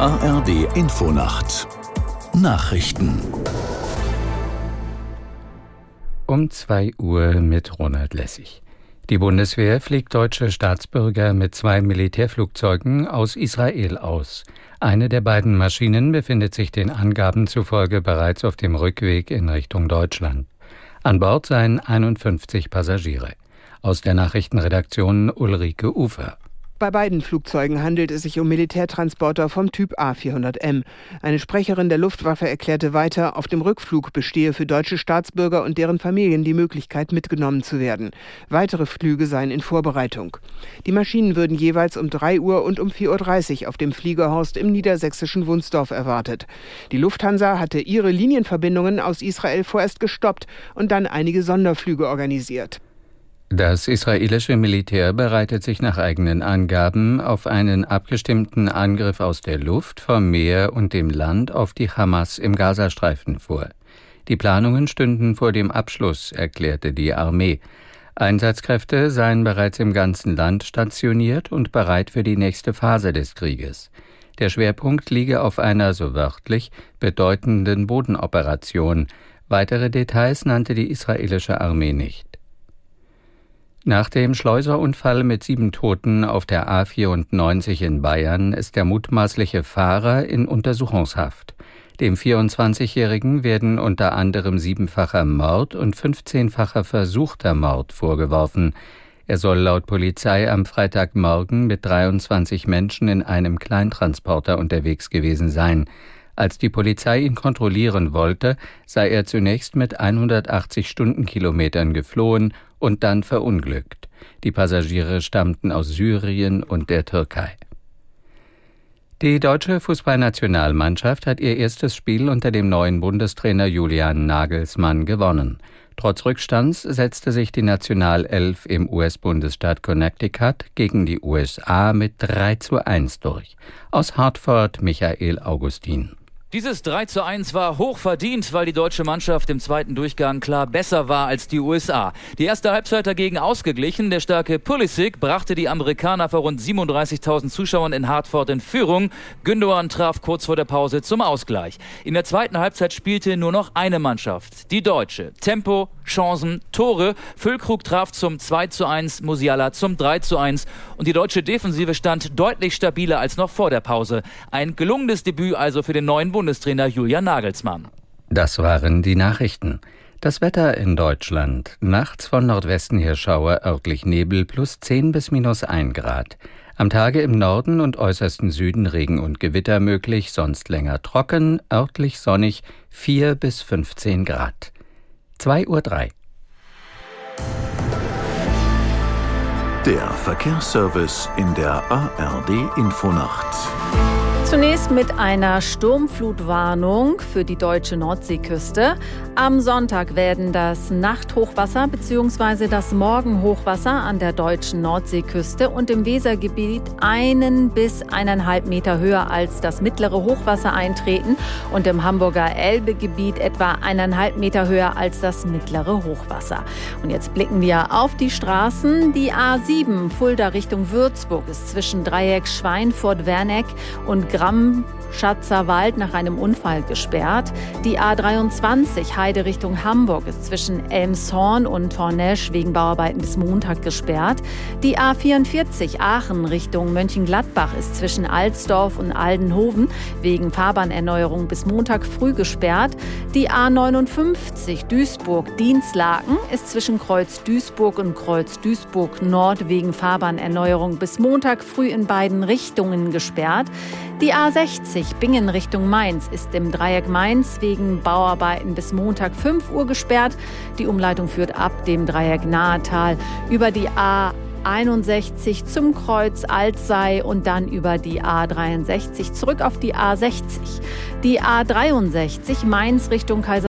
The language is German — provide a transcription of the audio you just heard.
ARD Infonacht Nachrichten um 2 Uhr mit Ronald Lessig. Die Bundeswehr fliegt deutsche Staatsbürger mit zwei Militärflugzeugen aus Israel aus. Eine der beiden Maschinen befindet sich den Angaben zufolge bereits auf dem Rückweg in Richtung Deutschland. An Bord seien 51 Passagiere. Aus der Nachrichtenredaktion Ulrike Ufer. Bei beiden Flugzeugen handelt es sich um Militärtransporter vom Typ A400M. Eine Sprecherin der Luftwaffe erklärte weiter, auf dem Rückflug bestehe für deutsche Staatsbürger und deren Familien die Möglichkeit, mitgenommen zu werden. Weitere Flüge seien in Vorbereitung. Die Maschinen würden jeweils um 3 Uhr und um 4.30 Uhr auf dem Fliegerhorst im niedersächsischen Wunsdorf erwartet. Die Lufthansa hatte ihre Linienverbindungen aus Israel vorerst gestoppt und dann einige Sonderflüge organisiert. Das israelische Militär bereitet sich nach eigenen Angaben auf einen abgestimmten Angriff aus der Luft, vom Meer und dem Land auf die Hamas im Gazastreifen vor. Die Planungen stünden vor dem Abschluss, erklärte die Armee. Einsatzkräfte seien bereits im ganzen Land stationiert und bereit für die nächste Phase des Krieges. Der Schwerpunkt liege auf einer, so wörtlich, bedeutenden Bodenoperation. Weitere Details nannte die israelische Armee nicht. Nach dem Schleuserunfall mit sieben Toten auf der A94 in Bayern ist der mutmaßliche Fahrer in Untersuchungshaft. Dem 24-Jährigen werden unter anderem siebenfacher Mord und 15-facher versuchter Mord vorgeworfen. Er soll laut Polizei am Freitagmorgen mit 23 Menschen in einem Kleintransporter unterwegs gewesen sein. Als die Polizei ihn kontrollieren wollte, sei er zunächst mit 180 Stundenkilometern geflohen und dann verunglückt. Die Passagiere stammten aus Syrien und der Türkei. Die deutsche Fußballnationalmannschaft hat ihr erstes Spiel unter dem neuen Bundestrainer Julian Nagelsmann gewonnen. Trotz Rückstands setzte sich die Nationalelf im US-Bundesstaat Connecticut gegen die USA mit 3 zu 1 durch. Aus Hartford Michael Augustin. Dieses 3 zu 1 war hoch verdient, weil die deutsche Mannschaft im zweiten Durchgang klar besser war als die USA. Die erste Halbzeit dagegen ausgeglichen. Der starke Pulisic brachte die Amerikaner vor rund 37.000 Zuschauern in Hartford in Führung. Gündogan traf kurz vor der Pause zum Ausgleich. In der zweiten Halbzeit spielte nur noch eine Mannschaft, die deutsche. Tempo, Chancen, Tore. Füllkrug traf zum 2 zu 1, Musiala zum 3 zu 1 und die deutsche Defensive stand deutlich stabiler als noch vor der Pause. Ein gelungenes Debüt also für den neuen Bund Bundestrainer Julian Nagelsmann. Das waren die Nachrichten. Das Wetter in Deutschland. Nachts von Nordwesten her Schauer, örtlich Nebel plus 10 bis minus 1 Grad. Am Tage im Norden und äußersten Süden Regen und Gewitter möglich, sonst länger trocken, örtlich sonnig 4 bis 15 Grad. 2.03 Uhr. Der Verkehrsservice in der ARD Infonacht. Zunächst mit einer Sturmflutwarnung für die deutsche Nordseeküste. Am Sonntag werden das Nachthochwasser bzw. das Morgenhochwasser an der deutschen Nordseeküste und im Wesergebiet einen bis eineinhalb Meter höher als das mittlere Hochwasser eintreten und im Hamburger Elbegebiet etwa eineinhalb Meter höher als das mittlere Hochwasser. Und jetzt blicken wir auf die Straßen. Die A7 Fulda Richtung Würzburg ist zwischen Dreieck Schweinfurt-Werneck und Gramm Schatzerwald nach einem Unfall gesperrt. Die A23 Heide Richtung Hamburg ist zwischen Elmshorn und Tornesch wegen Bauarbeiten bis Montag gesperrt. Die A44 Aachen Richtung Mönchengladbach ist zwischen Alsdorf und Aldenhoven wegen Fahrbahnerneuerung bis Montag früh gesperrt. Die A59 Duisburg-Dienstlaken ist zwischen Kreuz Duisburg und Kreuz Duisburg Nord wegen Fahrbahnerneuerung bis Montag früh in beiden Richtungen gesperrt. Die A60 Bingen Richtung Mainz ist im Dreieck Mainz wegen Bauarbeiten bis Montag 5 Uhr gesperrt. Die Umleitung führt ab dem Dreieck Nahetal über die A 61 zum Kreuz Altsei und dann über die A63 zurück auf die A60. Die A63 Mainz Richtung Kaiser